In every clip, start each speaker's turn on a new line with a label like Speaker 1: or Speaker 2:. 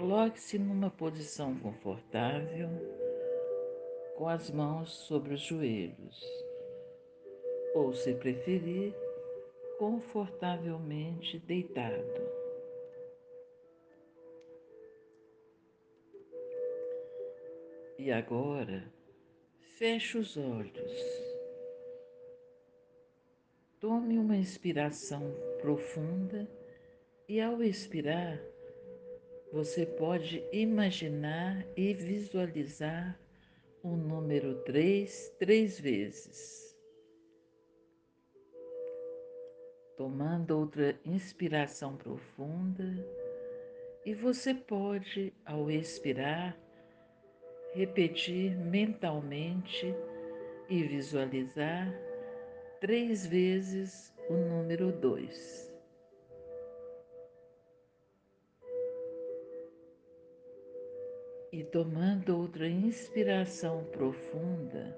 Speaker 1: Coloque-se numa posição confortável, com as mãos sobre os joelhos, ou, se preferir, confortavelmente deitado. E agora, feche os olhos. Tome uma inspiração profunda e, ao expirar, você pode imaginar e visualizar o número 3 três vezes. Tomando outra inspiração profunda, e você pode, ao expirar, repetir mentalmente e visualizar três vezes o número dois. E tomando outra inspiração profunda,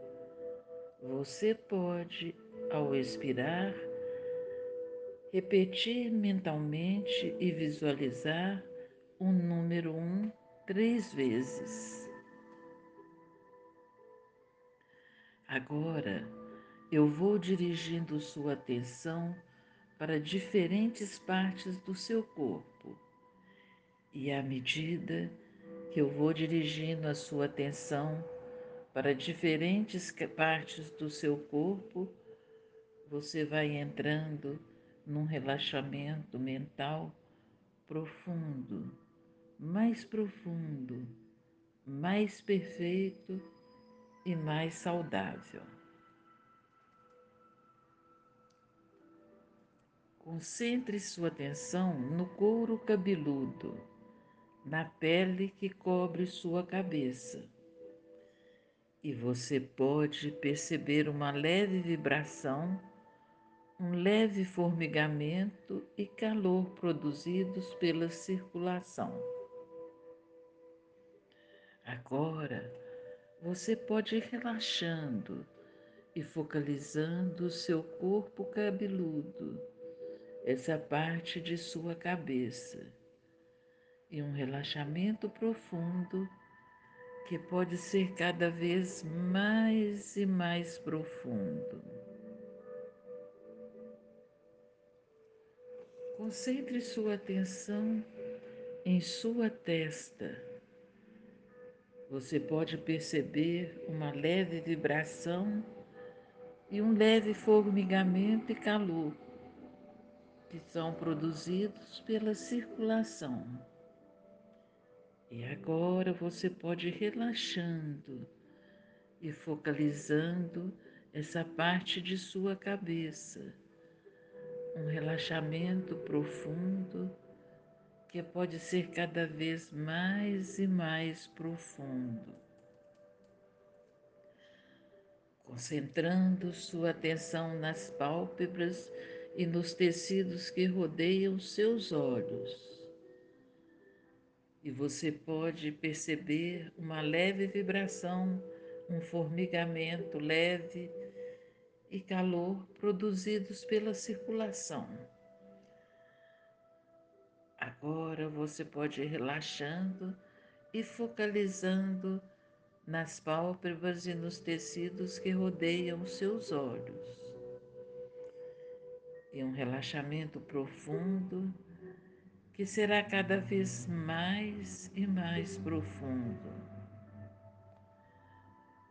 Speaker 1: você pode, ao expirar, repetir mentalmente e visualizar o número um três vezes. Agora, eu vou dirigindo sua atenção para diferentes partes do seu corpo. E à medida que eu vou dirigindo a sua atenção para diferentes partes do seu corpo, você vai entrando num relaxamento mental profundo, mais profundo, mais perfeito e mais saudável. Concentre sua atenção no couro cabeludo, na pele que cobre sua cabeça. E você pode perceber uma leve vibração, um leve formigamento e calor produzidos pela circulação. Agora, você pode ir relaxando e focalizando o seu corpo cabeludo essa parte de sua cabeça e um relaxamento profundo que pode ser cada vez mais e mais profundo. Concentre sua atenção em sua testa. Você pode perceber uma leve vibração e um leve formigamento e calor que são produzidos pela circulação. E agora você pode ir relaxando e focalizando essa parte de sua cabeça. Um relaxamento profundo que pode ser cada vez mais e mais profundo. Concentrando sua atenção nas pálpebras e nos tecidos que rodeiam seus olhos. E você pode perceber uma leve vibração, um formigamento leve e calor produzidos pela circulação. Agora você pode ir relaxando e focalizando nas pálpebras e nos tecidos que rodeiam seus olhos e um relaxamento profundo que será cada vez mais e mais profundo.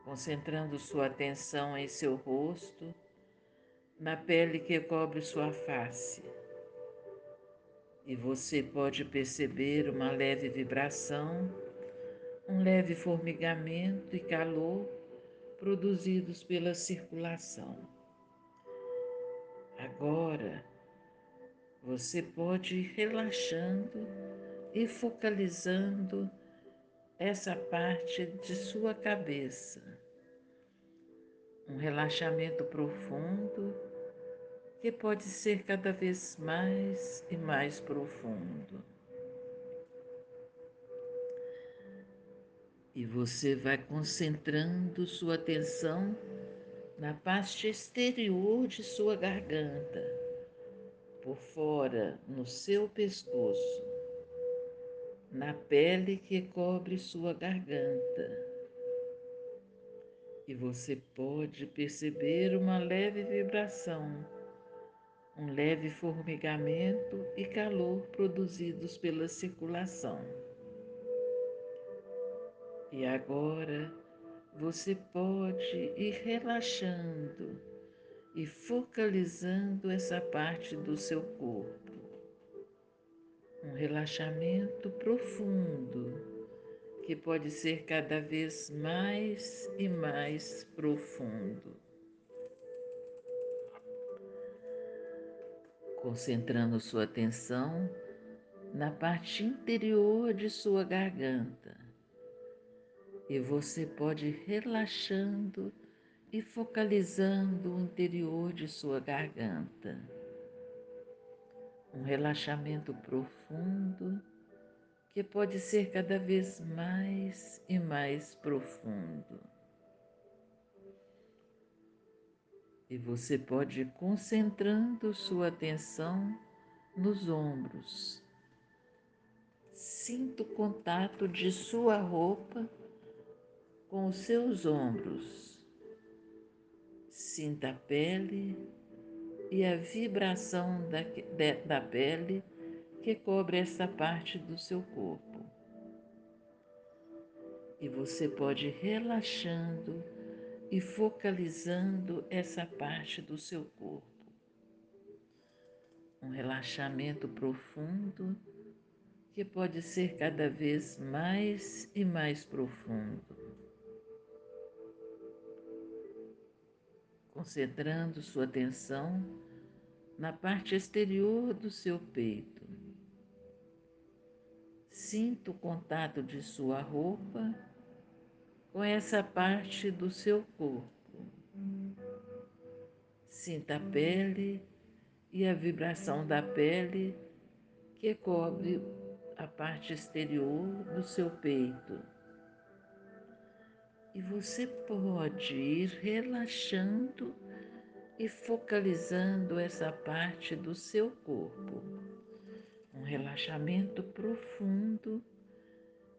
Speaker 1: Concentrando sua atenção em seu rosto, na pele que cobre sua face. E você pode perceber uma leve vibração, um leve formigamento e calor produzidos pela circulação. Agora, você pode ir relaxando e focalizando essa parte de sua cabeça. Um relaxamento profundo que pode ser cada vez mais e mais profundo. E você vai concentrando sua atenção na parte exterior de sua garganta, por fora, no seu pescoço. na pele que cobre sua garganta. E você pode perceber uma leve vibração, um leve formigamento e calor produzidos pela circulação. E agora você pode ir relaxando e focalizando essa parte do seu corpo. Um relaxamento profundo que pode ser cada vez mais e mais profundo. Concentrando sua atenção na parte interior de sua garganta e você pode relaxando e focalizando o interior de sua garganta. Um relaxamento profundo que pode ser cada vez mais e mais profundo. E você pode ir concentrando sua atenção nos ombros. Sinta o contato de sua roupa com os seus ombros. Sinta a pele e a vibração da, da pele que cobre essa parte do seu corpo. E você pode ir relaxando e focalizando essa parte do seu corpo. Um relaxamento profundo que pode ser cada vez mais e mais profundo. Concentrando sua atenção na parte exterior do seu peito. Sinta o contato de sua roupa com essa parte do seu corpo. Sinta a pele e a vibração da pele que cobre a parte exterior do seu peito e você pode ir relaxando e focalizando essa parte do seu corpo. Um relaxamento profundo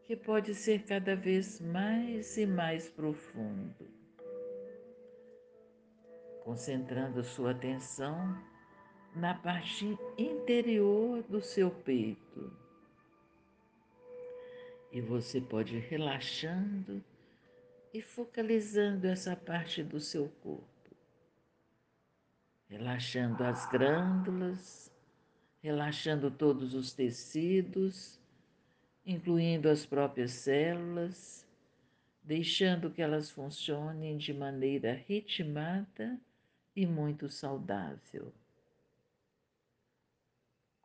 Speaker 1: que pode ser cada vez mais e mais profundo. Concentrando sua atenção na parte interior do seu peito. E você pode ir relaxando e focalizando essa parte do seu corpo, relaxando as glândulas, relaxando todos os tecidos, incluindo as próprias células, deixando que elas funcionem de maneira ritmada e muito saudável.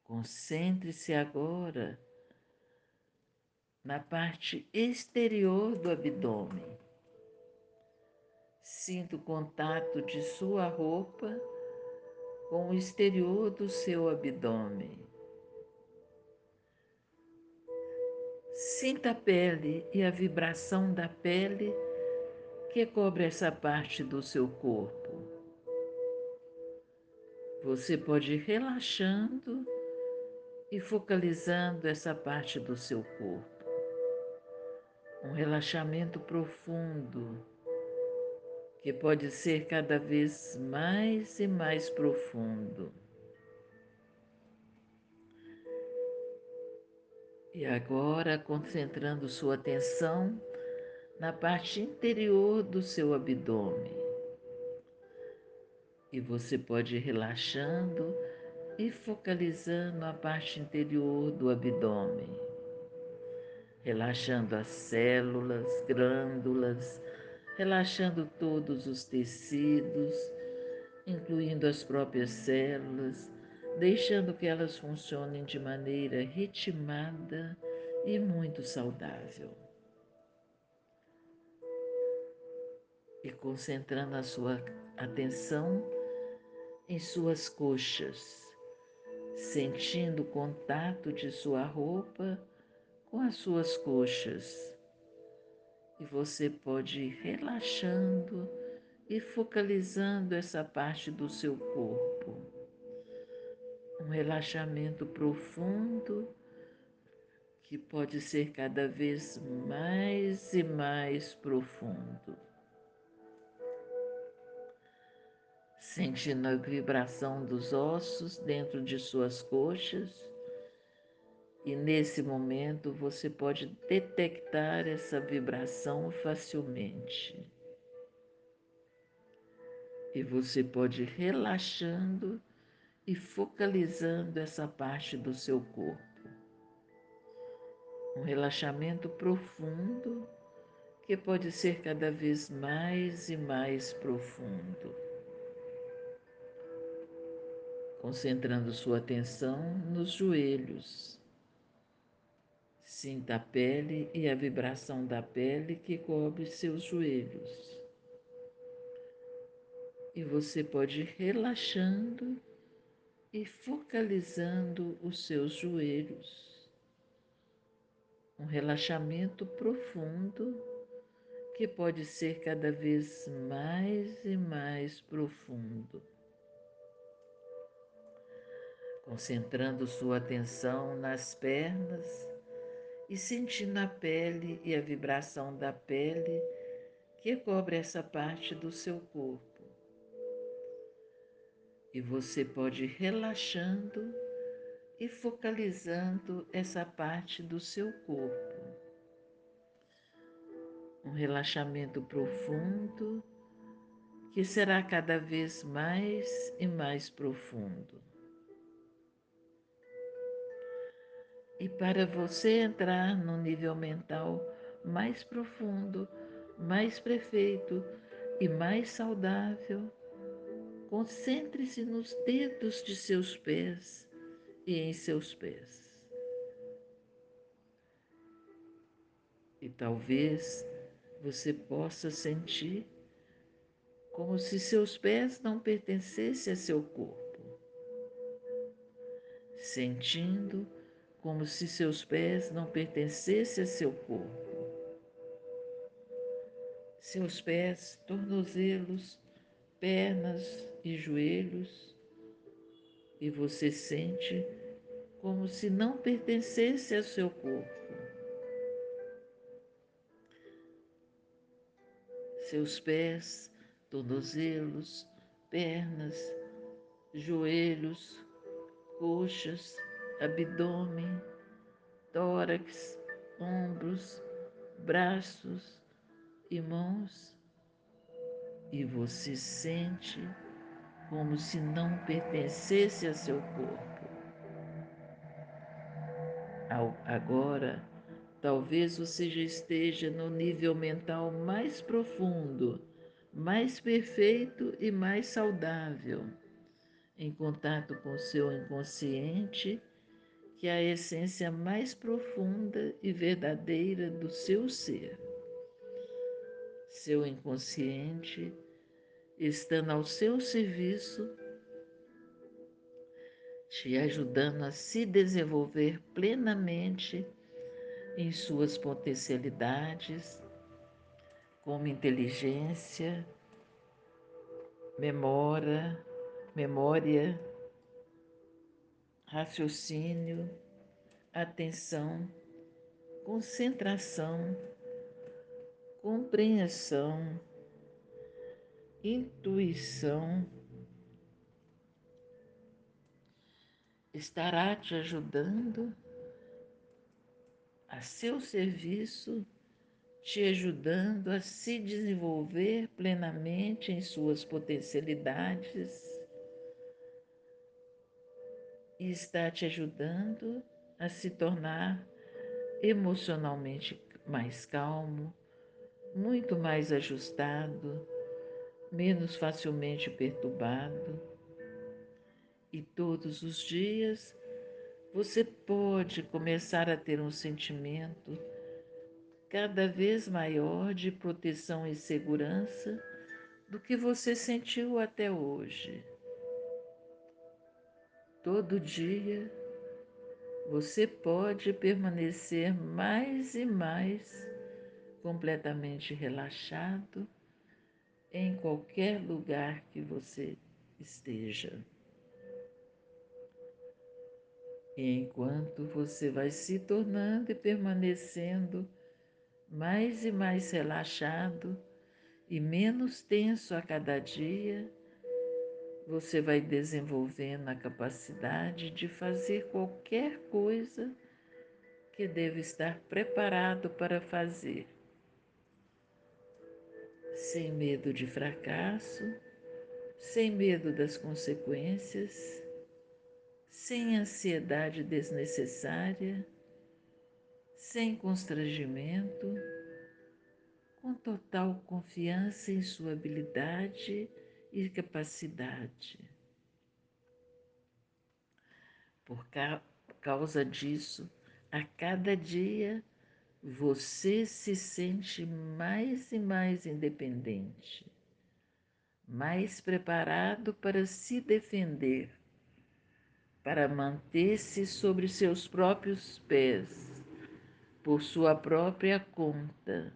Speaker 1: Concentre-se agora na parte exterior do abdômen Sinta o contato de sua roupa com o exterior do seu abdômen. Sinta a pele e a vibração da pele que cobre essa parte do seu corpo. Você pode ir relaxando e focalizando essa parte do seu corpo. Um relaxamento profundo que pode ser cada vez mais e mais profundo. E agora, concentrando sua atenção na parte interior do seu abdômen. E você pode ir relaxando e focalizando a parte interior do abdômen, relaxando as células, glândulas, relaxando todos os tecidos, incluindo as próprias células, deixando que elas funcionem de maneira ritmada e muito saudável. E concentrando a sua atenção em suas coxas, sentindo o contato de sua roupa com as suas coxas e você pode ir relaxando e focalizando essa parte do seu corpo. Um relaxamento profundo que pode ser cada vez mais e mais profundo. Sentindo a vibração dos ossos dentro de suas coxas, e nesse momento você pode detectar essa vibração facilmente. E você pode ir relaxando e focalizando essa parte do seu corpo um relaxamento profundo que pode ser cada vez mais e mais profundo. Concentrando sua atenção nos joelhos. Sinta a pele e a vibração da pele que cobre seus joelhos. E você pode ir relaxando e focalizando os seus joelhos um relaxamento profundo que pode ser cada vez mais e mais profundo. Concentrando sua atenção nas pernas e sentindo a pele e a vibração da pele que cobre essa parte do seu corpo. E você pode ir relaxando e focalizando essa parte do seu corpo. Um relaxamento profundo que será cada vez mais e mais profundo. E para você entrar no nível mental mais profundo, mais perfeito e mais saudável, concentre-se nos dedos de seus pés e em seus pés. E talvez você possa sentir como se seus pés não pertencessem a seu corpo, sentindo como se seus pés não pertencessem a seu corpo. Seus pés, tornozelos, pernas e joelhos, e você sente como se não pertencesse ao seu corpo. Seus pés, tornozelos, pernas, joelhos, coxas, abdômen, tórax, ombros, braços e mãos, e você sente como se não pertencesse a seu corpo. Agora, talvez você já esteja no nível mental mais profundo, mais perfeito e mais saudável, em contato com seu inconsciente, que é a essência mais profunda e verdadeira do seu ser. Seu inconsciente, estando ao seu serviço, te ajudando a se desenvolver plenamente em suas potencialidades, como inteligência, memória, memória, raciocínio, atenção, concentração, compreensão, intuição, estará te ajudando a seu serviço, te ajudando a se desenvolver plenamente em suas potencialidades e está te ajudando a se tornar emocionalmente mais calmo, muito mais ajustado, menos facilmente perturbado e todos os dias você pode começar a ter um sentimento cada vez maior de proteção e segurança do que você sentiu até hoje. Todo dia você pode permanecer mais e mais completamente relaxado em qualquer lugar que você esteja. E enquanto você vai se tornando e permanecendo mais e mais relaxado e menos tenso a cada dia, você vai desenvolvendo a capacidade de fazer qualquer coisa que deve estar preparado para fazer, sem medo de fracasso, sem medo das consequências, sem ansiedade desnecessária, sem constrangimento, com total confiança em sua habilidade e capacidade. Por causa disso, a cada dia você se sente mais e mais independente, mais preparado para se defender, para manter-se sobre seus próprios pés, por sua própria conta.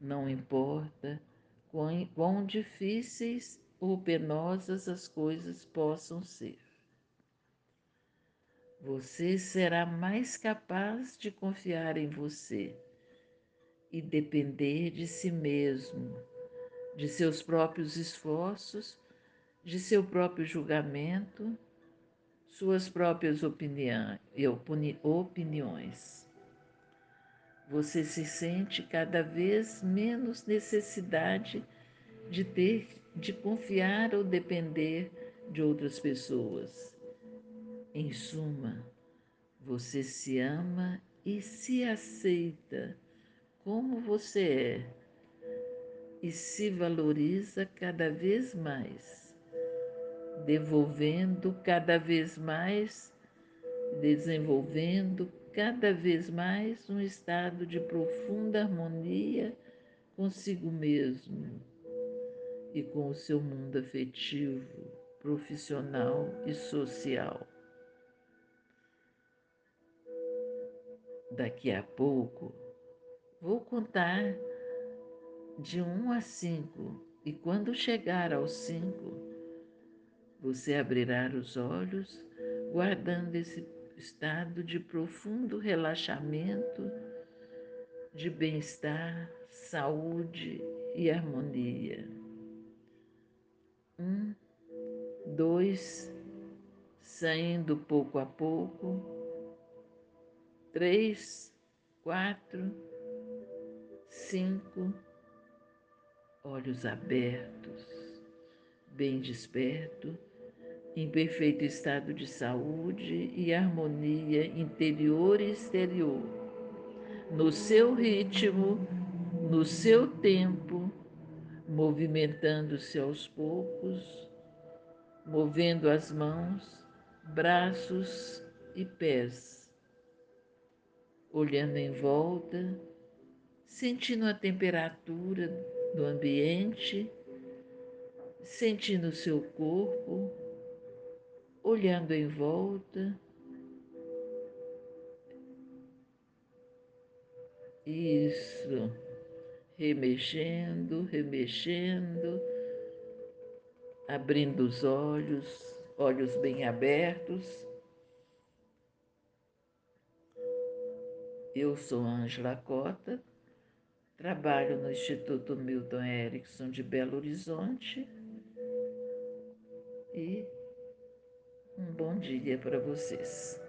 Speaker 1: Não importa quão, difíceis ou penosas as coisas possam ser. Você será mais capaz de confiar em você e depender de si mesmo, de seus próprios esforços, de seu próprio julgamento, suas próprias opiniões. Você se sente cada vez menos necessidade de ter de confiar ou depender de outras pessoas. Em suma, você se ama e se aceita como você é e se valoriza cada vez mais, devolvendo cada vez mais, desenvolvendo cada vez mais um estado de profunda harmonia consigo mesmo e com o seu mundo afetivo, profissional e social. Daqui a pouco vou contar de um a cinco, e quando chegar aos cinco, você abrirá os olhos, guardando esse estado de profundo relaxamento, de bem-estar, saúde e harmonia. Um, dois, saindo pouco a pouco. Três, quatro, cinco, olhos abertos, bem desperto, em perfeito estado de saúde e harmonia interior e exterior, no seu ritmo, no seu tempo movimentando-se aos poucos, movendo as mãos, braços e pés, olhando em volta, sentindo a temperatura do ambiente, sentindo o seu corpo, olhando em volta. Isso remexendo, remexendo, abrindo os olhos, olhos bem abertos. Eu sou Ângela Cota, trabalho no Instituto Milton Erickson de Belo Horizonte e um bom dia para vocês.